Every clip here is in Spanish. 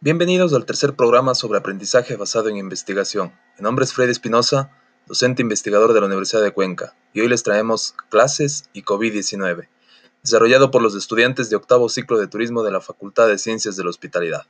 Bienvenidos al tercer programa sobre aprendizaje basado en investigación. Mi nombre es Freddy Espinosa, docente investigador de la Universidad de Cuenca, y hoy les traemos Clases y COVID-19, desarrollado por los estudiantes de octavo ciclo de turismo de la Facultad de Ciencias de la Hospitalidad.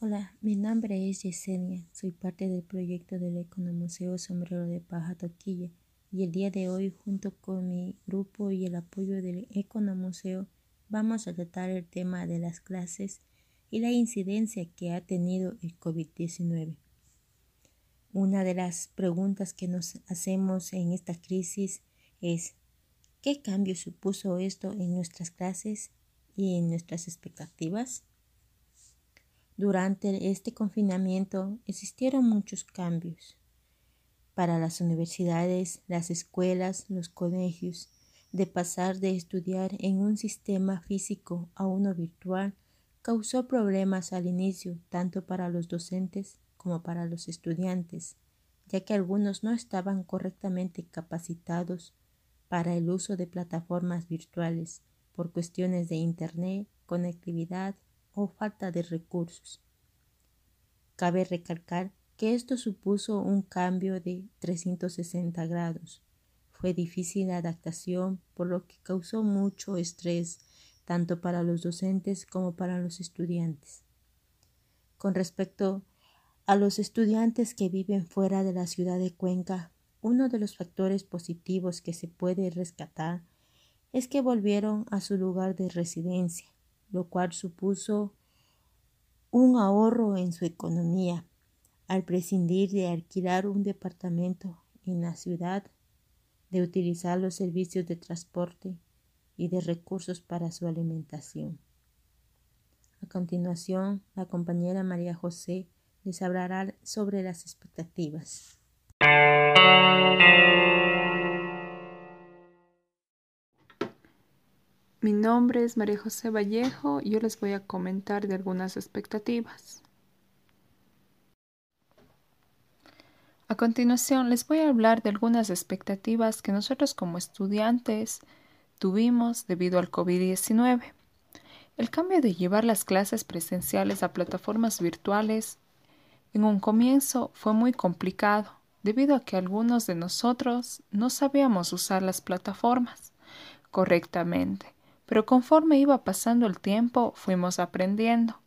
Hola, mi nombre es Yesenia, soy parte del proyecto del Economuseo Sombrero de Paja Toquilla y el día de hoy junto con mi grupo y el apoyo del Economuseo vamos a tratar el tema de las clases y la incidencia que ha tenido el COVID-19. Una de las preguntas que nos hacemos en esta crisis es ¿qué cambio supuso esto en nuestras clases y en nuestras expectativas? Durante este confinamiento existieron muchos cambios para las universidades, las escuelas, los colegios de pasar de estudiar en un sistema físico a uno virtual causó problemas al inicio tanto para los docentes como para los estudiantes, ya que algunos no estaban correctamente capacitados para el uso de plataformas virtuales por cuestiones de Internet, conectividad o falta de recursos. Cabe recalcar que esto supuso un cambio de 360 grados fue difícil la adaptación, por lo que causó mucho estrés tanto para los docentes como para los estudiantes. Con respecto los estudiantes que viven fuera de la ciudad de Cuenca, uno de los factores positivos que se puede rescatar es que volvieron a su lugar de residencia, lo cual supuso un ahorro en su economía al prescindir de alquilar un departamento en la ciudad de utilizar los servicios de transporte y de recursos para su alimentación. A continuación, la compañera María José les hablará sobre las expectativas. Mi nombre es María José Vallejo y yo les voy a comentar de algunas expectativas. A continuación les voy a hablar de algunas expectativas que nosotros como estudiantes tuvimos debido al COVID-19. El cambio de llevar las clases presenciales a plataformas virtuales en un comienzo fue muy complicado debido a que algunos de nosotros no sabíamos usar las plataformas correctamente, pero conforme iba pasando el tiempo fuimos aprendiendo.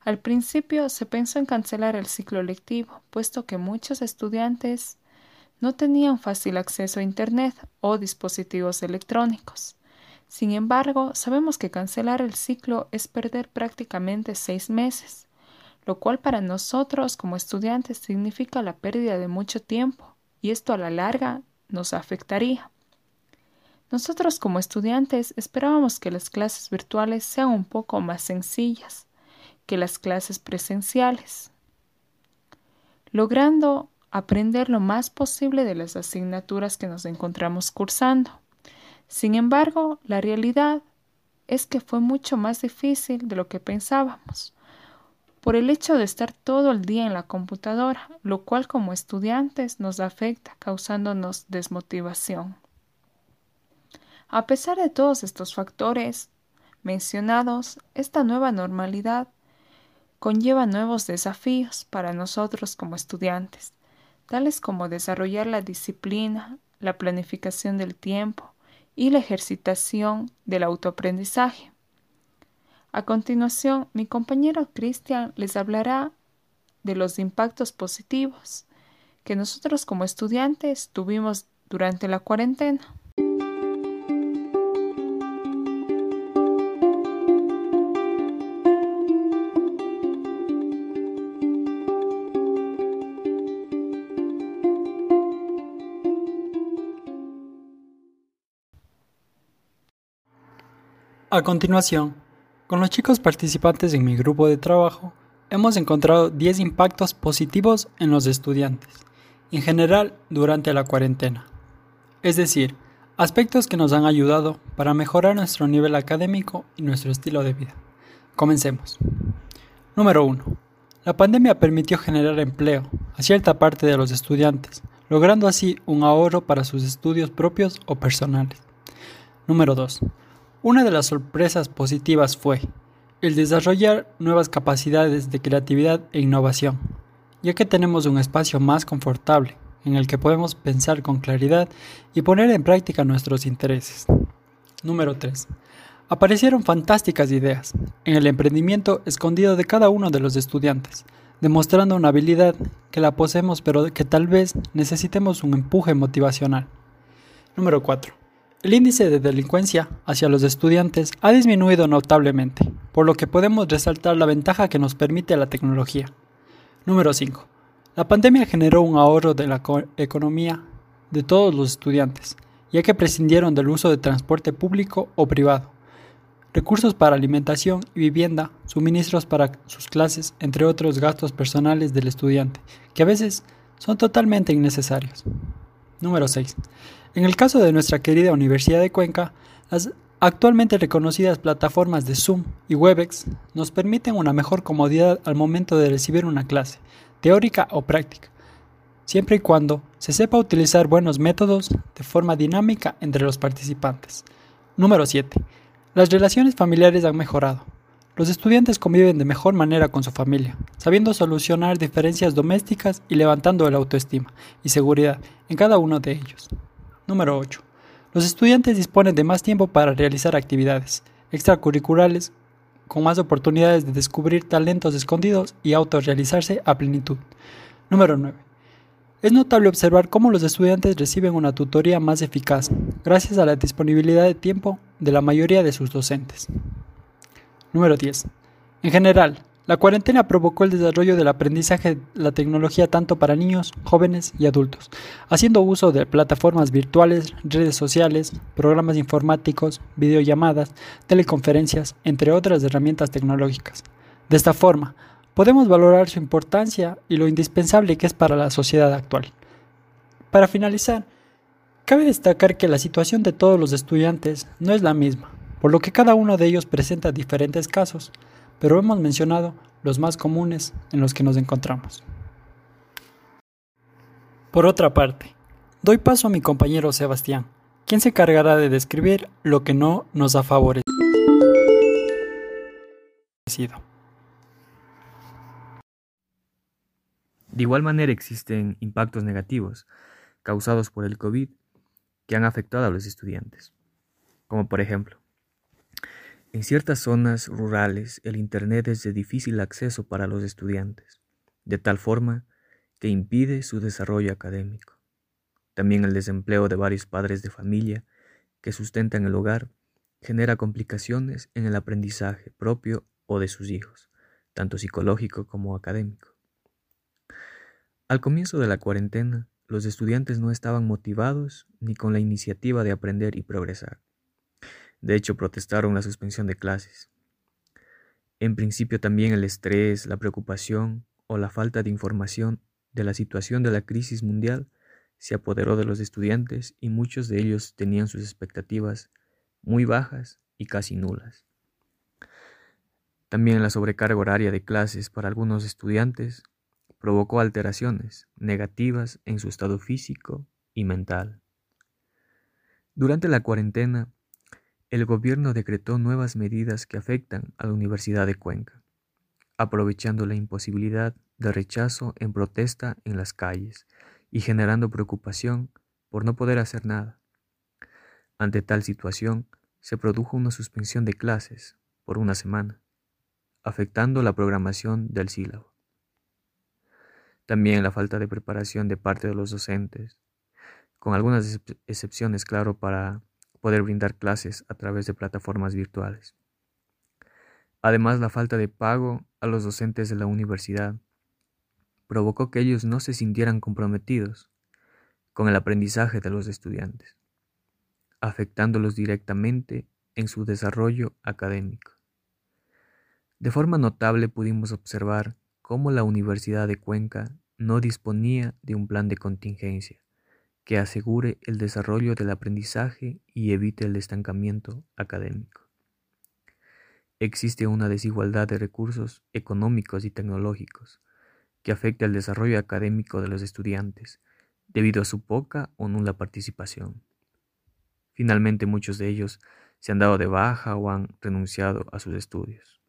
Al principio se pensó en cancelar el ciclo lectivo, puesto que muchos estudiantes no tenían fácil acceso a Internet o dispositivos electrónicos. Sin embargo, sabemos que cancelar el ciclo es perder prácticamente seis meses, lo cual para nosotros como estudiantes significa la pérdida de mucho tiempo, y esto a la larga nos afectaría. Nosotros como estudiantes esperábamos que las clases virtuales sean un poco más sencillas, que las clases presenciales, logrando aprender lo más posible de las asignaturas que nos encontramos cursando. Sin embargo, la realidad es que fue mucho más difícil de lo que pensábamos, por el hecho de estar todo el día en la computadora, lo cual como estudiantes nos afecta, causándonos desmotivación. A pesar de todos estos factores mencionados, esta nueva normalidad conlleva nuevos desafíos para nosotros como estudiantes, tales como desarrollar la disciplina, la planificación del tiempo y la ejercitación del autoaprendizaje. A continuación, mi compañero Cristian les hablará de los impactos positivos que nosotros como estudiantes tuvimos durante la cuarentena. A continuación, con los chicos participantes en mi grupo de trabajo, hemos encontrado 10 impactos positivos en los estudiantes, en general durante la cuarentena. Es decir, aspectos que nos han ayudado para mejorar nuestro nivel académico y nuestro estilo de vida. Comencemos. Número 1. La pandemia permitió generar empleo a cierta parte de los estudiantes, logrando así un ahorro para sus estudios propios o personales. Número 2. Una de las sorpresas positivas fue el desarrollar nuevas capacidades de creatividad e innovación, ya que tenemos un espacio más confortable en el que podemos pensar con claridad y poner en práctica nuestros intereses. Número 3. Aparecieron fantásticas ideas en el emprendimiento escondido de cada uno de los estudiantes, demostrando una habilidad que la poseemos pero que tal vez necesitemos un empuje motivacional. Número 4. El índice de delincuencia hacia los estudiantes ha disminuido notablemente, por lo que podemos resaltar la ventaja que nos permite la tecnología. Número 5. La pandemia generó un ahorro de la economía de todos los estudiantes, ya que prescindieron del uso de transporte público o privado recursos para alimentación y vivienda, suministros para sus clases, entre otros gastos personales del estudiante, que a veces son totalmente innecesarios. Número 6. En el caso de nuestra querida Universidad de Cuenca, las actualmente reconocidas plataformas de Zoom y Webex nos permiten una mejor comodidad al momento de recibir una clase, teórica o práctica, siempre y cuando se sepa utilizar buenos métodos de forma dinámica entre los participantes. Número 7. Las relaciones familiares han mejorado. Los estudiantes conviven de mejor manera con su familia, sabiendo solucionar diferencias domésticas y levantando la autoestima y seguridad en cada uno de ellos. Número 8. Los estudiantes disponen de más tiempo para realizar actividades extracurriculares con más oportunidades de descubrir talentos escondidos y autorrealizarse a plenitud. Número 9. Es notable observar cómo los estudiantes reciben una tutoría más eficaz, gracias a la disponibilidad de tiempo de la mayoría de sus docentes. Número 10. En general, la cuarentena provocó el desarrollo del aprendizaje de la tecnología tanto para niños, jóvenes y adultos, haciendo uso de plataformas virtuales, redes sociales, programas informáticos, videollamadas, teleconferencias, entre otras herramientas tecnológicas. De esta forma, podemos valorar su importancia y lo indispensable que es para la sociedad actual. Para finalizar, cabe destacar que la situación de todos los estudiantes no es la misma, por lo que cada uno de ellos presenta diferentes casos, pero hemos mencionado los más comunes en los que nos encontramos. Por otra parte, doy paso a mi compañero Sebastián, quien se encargará de describir lo que no nos ha favorecido. De igual manera existen impactos negativos causados por el COVID que han afectado a los estudiantes, como por ejemplo, en ciertas zonas rurales el Internet es de difícil acceso para los estudiantes, de tal forma que impide su desarrollo académico. También el desempleo de varios padres de familia que sustentan el hogar genera complicaciones en el aprendizaje propio o de sus hijos, tanto psicológico como académico. Al comienzo de la cuarentena, los estudiantes no estaban motivados ni con la iniciativa de aprender y progresar. De hecho, protestaron la suspensión de clases. En principio también el estrés, la preocupación o la falta de información de la situación de la crisis mundial se apoderó de los estudiantes y muchos de ellos tenían sus expectativas muy bajas y casi nulas. También la sobrecarga horaria de clases para algunos estudiantes provocó alteraciones negativas en su estado físico y mental. Durante la cuarentena, el gobierno decretó nuevas medidas que afectan a la Universidad de Cuenca, aprovechando la imposibilidad de rechazo en protesta en las calles y generando preocupación por no poder hacer nada. Ante tal situación, se produjo una suspensión de clases por una semana, afectando la programación del sílabo. También la falta de preparación de parte de los docentes, con algunas excepciones, claro, para poder brindar clases a través de plataformas virtuales. Además, la falta de pago a los docentes de la universidad provocó que ellos no se sintieran comprometidos con el aprendizaje de los estudiantes, afectándolos directamente en su desarrollo académico. De forma notable pudimos observar cómo la Universidad de Cuenca no disponía de un plan de contingencia que asegure el desarrollo del aprendizaje y evite el estancamiento académico. Existe una desigualdad de recursos económicos y tecnológicos que afecta el desarrollo académico de los estudiantes debido a su poca o nula participación. Finalmente muchos de ellos se han dado de baja o han renunciado a sus estudios.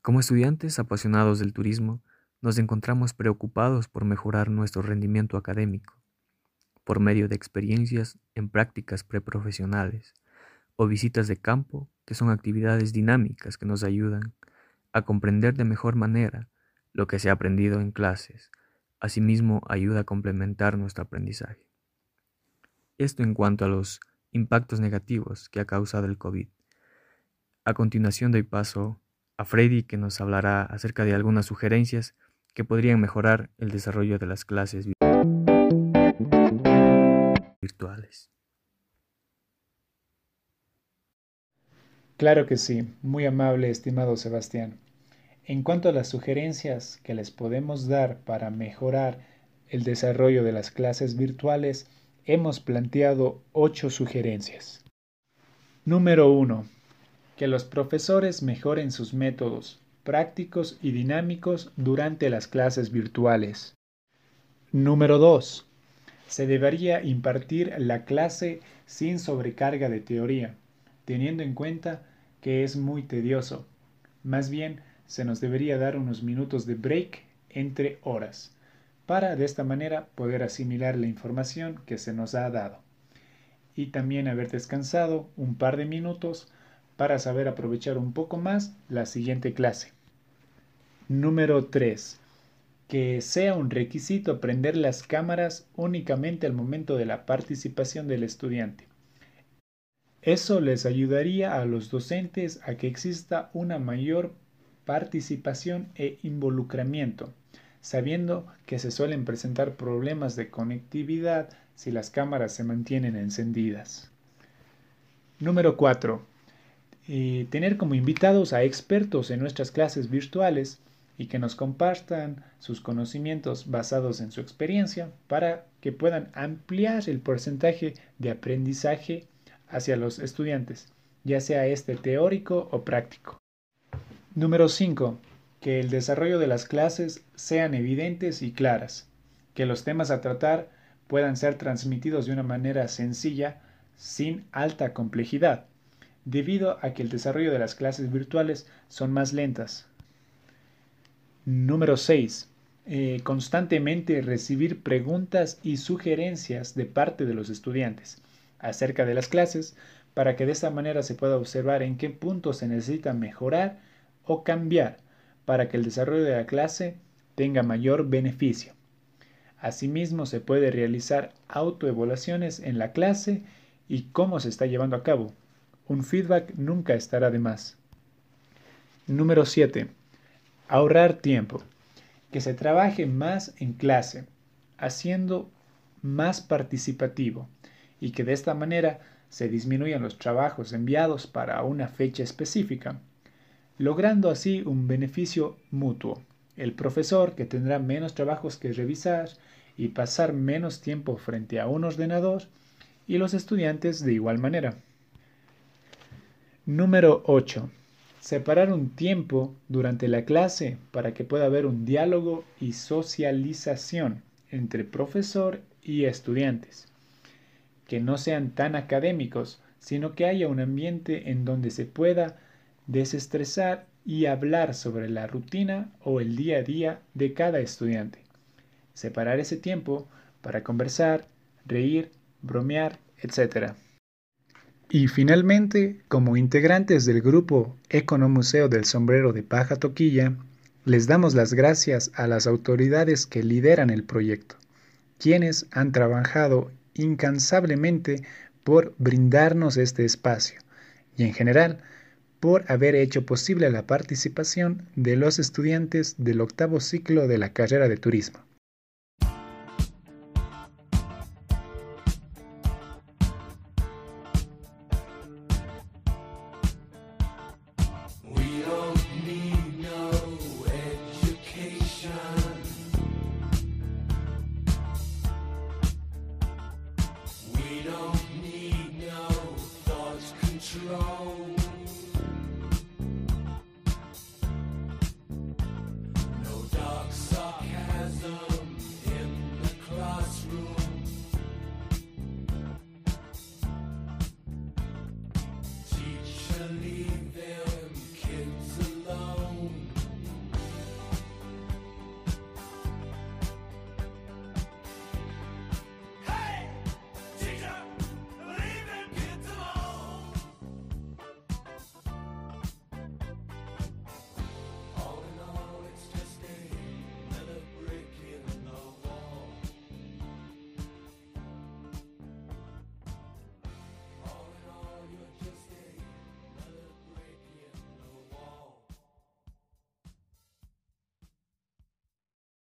Como estudiantes apasionados del turismo, nos encontramos preocupados por mejorar nuestro rendimiento académico por medio de experiencias en prácticas preprofesionales o visitas de campo, que son actividades dinámicas que nos ayudan a comprender de mejor manera lo que se ha aprendido en clases. Asimismo, ayuda a complementar nuestro aprendizaje. Esto en cuanto a los impactos negativos que ha causado el COVID. A continuación doy paso a Freddy que nos hablará acerca de algunas sugerencias que podrían mejorar el desarrollo de las clases Claro que sí, muy amable estimado Sebastián. En cuanto a las sugerencias que les podemos dar para mejorar el desarrollo de las clases virtuales, hemos planteado ocho sugerencias. Número 1. Que los profesores mejoren sus métodos prácticos y dinámicos durante las clases virtuales. Número 2. Se debería impartir la clase sin sobrecarga de teoría, teniendo en cuenta que es muy tedioso. Más bien, se nos debería dar unos minutos de break entre horas, para de esta manera poder asimilar la información que se nos ha dado. Y también haber descansado un par de minutos para saber aprovechar un poco más la siguiente clase. Número 3. Que sea un requisito prender las cámaras únicamente al momento de la participación del estudiante. Eso les ayudaría a los docentes a que exista una mayor participación e involucramiento, sabiendo que se suelen presentar problemas de conectividad si las cámaras se mantienen encendidas. Número 4. Eh, tener como invitados a expertos en nuestras clases virtuales y que nos compartan sus conocimientos basados en su experiencia para que puedan ampliar el porcentaje de aprendizaje hacia los estudiantes, ya sea este teórico o práctico. Número 5. Que el desarrollo de las clases sean evidentes y claras, que los temas a tratar puedan ser transmitidos de una manera sencilla, sin alta complejidad, debido a que el desarrollo de las clases virtuales son más lentas, Número 6. Eh, constantemente recibir preguntas y sugerencias de parte de los estudiantes acerca de las clases para que de esta manera se pueda observar en qué puntos se necesita mejorar o cambiar para que el desarrollo de la clase tenga mayor beneficio. Asimismo, se puede realizar autoevaluaciones en la clase y cómo se está llevando a cabo. Un feedback nunca estará de más. Número 7. Ahorrar tiempo. Que se trabaje más en clase, haciendo más participativo y que de esta manera se disminuyan los trabajos enviados para una fecha específica, logrando así un beneficio mutuo. El profesor que tendrá menos trabajos que revisar y pasar menos tiempo frente a un ordenador y los estudiantes de igual manera. Número 8 separar un tiempo durante la clase para que pueda haber un diálogo y socialización entre profesor y estudiantes, que no sean tan académicos, sino que haya un ambiente en donde se pueda desestresar y hablar sobre la rutina o el día a día de cada estudiante. Separar ese tiempo para conversar, reír, bromear, etc. Y finalmente, como integrantes del grupo Economuseo del Sombrero de Paja Toquilla, les damos las gracias a las autoridades que lideran el proyecto, quienes han trabajado incansablemente por brindarnos este espacio y en general por haber hecho posible la participación de los estudiantes del octavo ciclo de la carrera de turismo.